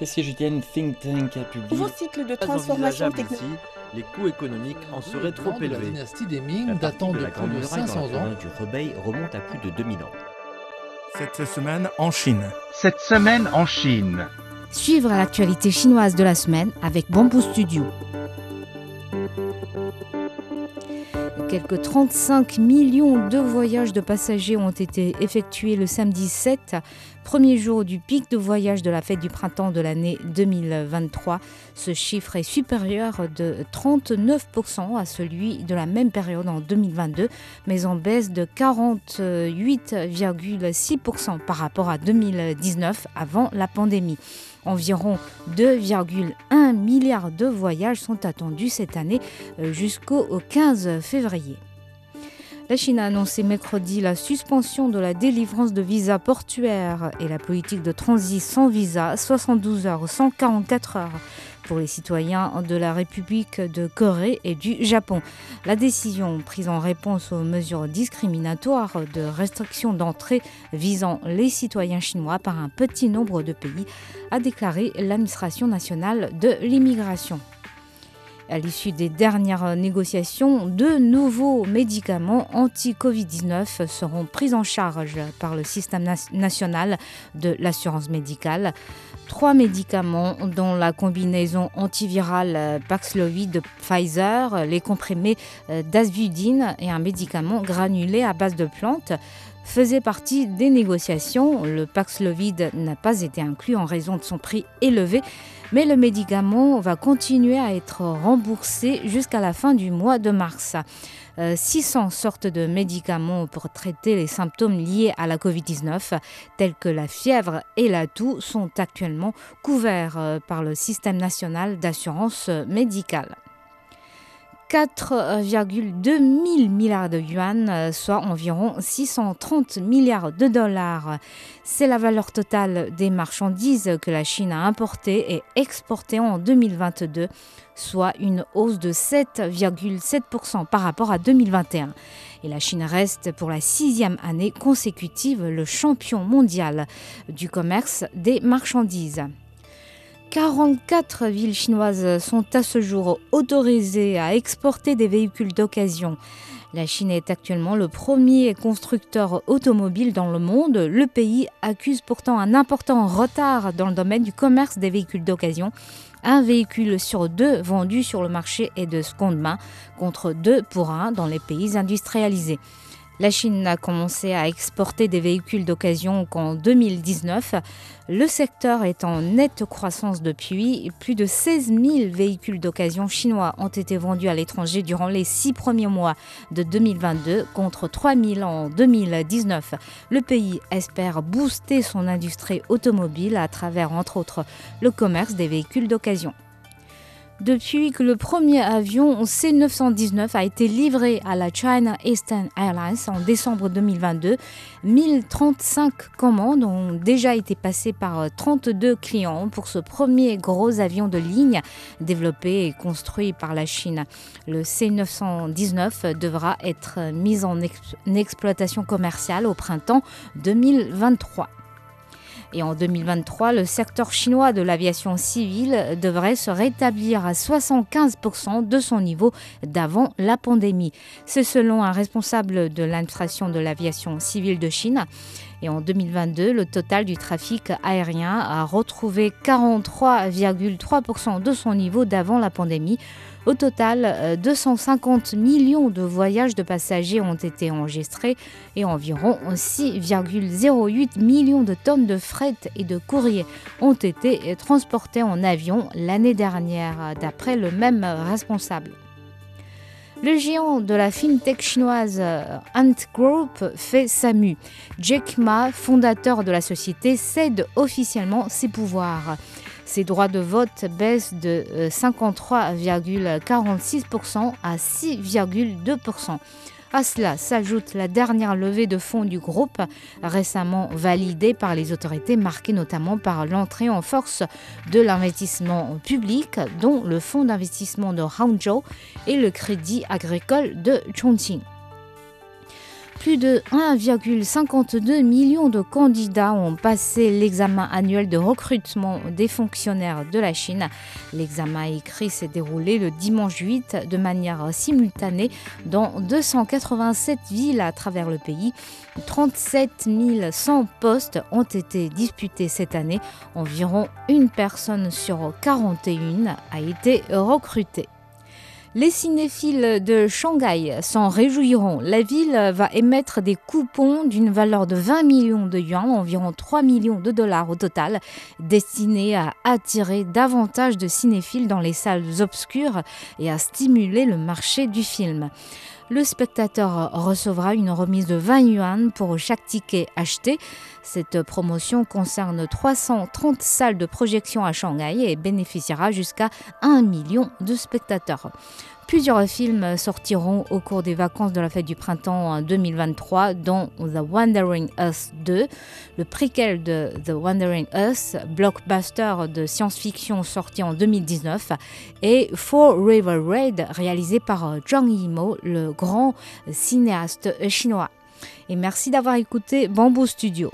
Et si Julienne Think Tank a publié Nouveau cycle de transformation technologique. les coûts économiques en seraient trop La élevés. dynastie des Ming datant de plus de 500 ans. du Rebelle remonte à plus de 2000 ans. Cette semaine en Chine. Cette semaine en Chine. Suivre l'actualité chinoise de la semaine avec Bamboo Studio. Quelques 35 millions de voyages de passagers ont été effectués le samedi 7, premier jour du pic de voyage de la fête du printemps de l'année 2023. Ce chiffre est supérieur de 39% à celui de la même période en 2022, mais en baisse de 48,6% par rapport à 2019 avant la pandémie. Environ 2,1 milliards de voyages sont attendus cette année euh, jusqu'au 15 février. La Chine a annoncé mercredi la suspension de la délivrance de visas portuaires et la politique de transit sans visa 72 heures, 144 heures pour les citoyens de la République de Corée et du Japon. La décision prise en réponse aux mesures discriminatoires de restriction d'entrée visant les citoyens chinois par un petit nombre de pays, a déclaré l'administration nationale de l'immigration. À l'issue des dernières négociations, deux nouveaux médicaments anti-Covid-19 seront pris en charge par le système national de l'assurance médicale. Trois médicaments, dont la combinaison antivirale Paxlovid de Pfizer, les comprimés euh, d'Asvudine et un médicament granulé à base de plantes, faisaient partie des négociations. Le Paxlovid n'a pas été inclus en raison de son prix élevé, mais le médicament va continuer à être remboursé jusqu'à la fin du mois de mars. Euh, 600 sortes de médicaments pour traiter les symptômes liés à la Covid-19, tels que la fièvre et la toux, sont actuellement couverts euh, par le système national d'assurance euh, médicale. 4,2 000 milliards de yuan, euh, soit environ 630 milliards de dollars. C'est la valeur totale des marchandises que la Chine a importées et exportées en 2022, soit une hausse de 7,7% par rapport à 2021. Et la Chine reste pour la sixième année consécutive le champion mondial du commerce des marchandises. 44 villes chinoises sont à ce jour autorisées à exporter des véhicules d'occasion. La Chine est actuellement le premier constructeur automobile dans le monde. Le pays accuse pourtant un important retard dans le domaine du commerce des véhicules d'occasion. Un véhicule sur deux vendu sur le marché est de seconde main, contre deux pour un dans les pays industrialisés. La Chine n'a commencé à exporter des véhicules d'occasion qu'en 2019. Le secteur est en nette croissance depuis. Plus de 16 000 véhicules d'occasion chinois ont été vendus à l'étranger durant les six premiers mois de 2022 contre 3 000 en 2019. Le pays espère booster son industrie automobile à travers, entre autres, le commerce des véhicules d'occasion. Depuis que le premier avion C919 a été livré à la China Eastern Airlines en décembre 2022, 1035 commandes ont déjà été passées par 32 clients pour ce premier gros avion de ligne développé et construit par la Chine. Le C919 devra être mis en, en exploitation commerciale au printemps 2023. Et en 2023, le secteur chinois de l'aviation civile devrait se rétablir à 75% de son niveau d'avant la pandémie. C'est selon un responsable de l'administration de l'aviation civile de Chine. Et en 2022, le total du trafic aérien a retrouvé 43,3% de son niveau d'avant la pandémie. Au total, euh, 250 millions de voyages de passagers ont été enregistrés et environ 6,08 millions de tonnes de fret et de courrier ont été transportés en avion l'année dernière, d'après le même responsable. Le géant de la fintech chinoise euh, Ant Group fait SAMU. Jack Ma, fondateur de la société, cède officiellement ses pouvoirs. Ses droits de vote baissent de euh, 53,46% à 6,2%. À cela s'ajoute la dernière levée de fonds du groupe, récemment validée par les autorités, marquée notamment par l'entrée en force de l'investissement public, dont le fonds d'investissement de Hangzhou et le crédit agricole de Chongqing. Plus de 1,52 million de candidats ont passé l'examen annuel de recrutement des fonctionnaires de la Chine. L'examen écrit s'est déroulé le dimanche 8 de manière simultanée dans 287 villes à travers le pays. 37 100 postes ont été disputés cette année. Environ une personne sur 41 a été recrutée. Les cinéphiles de Shanghai s'en réjouiront. La ville va émettre des coupons d'une valeur de 20 millions de yuan, environ 3 millions de dollars au total, destinés à attirer davantage de cinéphiles dans les salles obscures et à stimuler le marché du film le spectateur recevra une remise de 20 yuan pour chaque ticket acheté. Cette promotion concerne 330 salles de projection à Shanghai et bénéficiera jusqu'à 1 million de spectateurs. Plusieurs films sortiront au cours des vacances de la fête du printemps 2023, dont The Wandering Earth 2, le préquel de The Wandering Earth, blockbuster de science-fiction sorti en 2019, et Four River Raid, réalisé par Zhang Yimou, le grand cinéaste chinois. Et merci d'avoir écouté Bamboo Studio.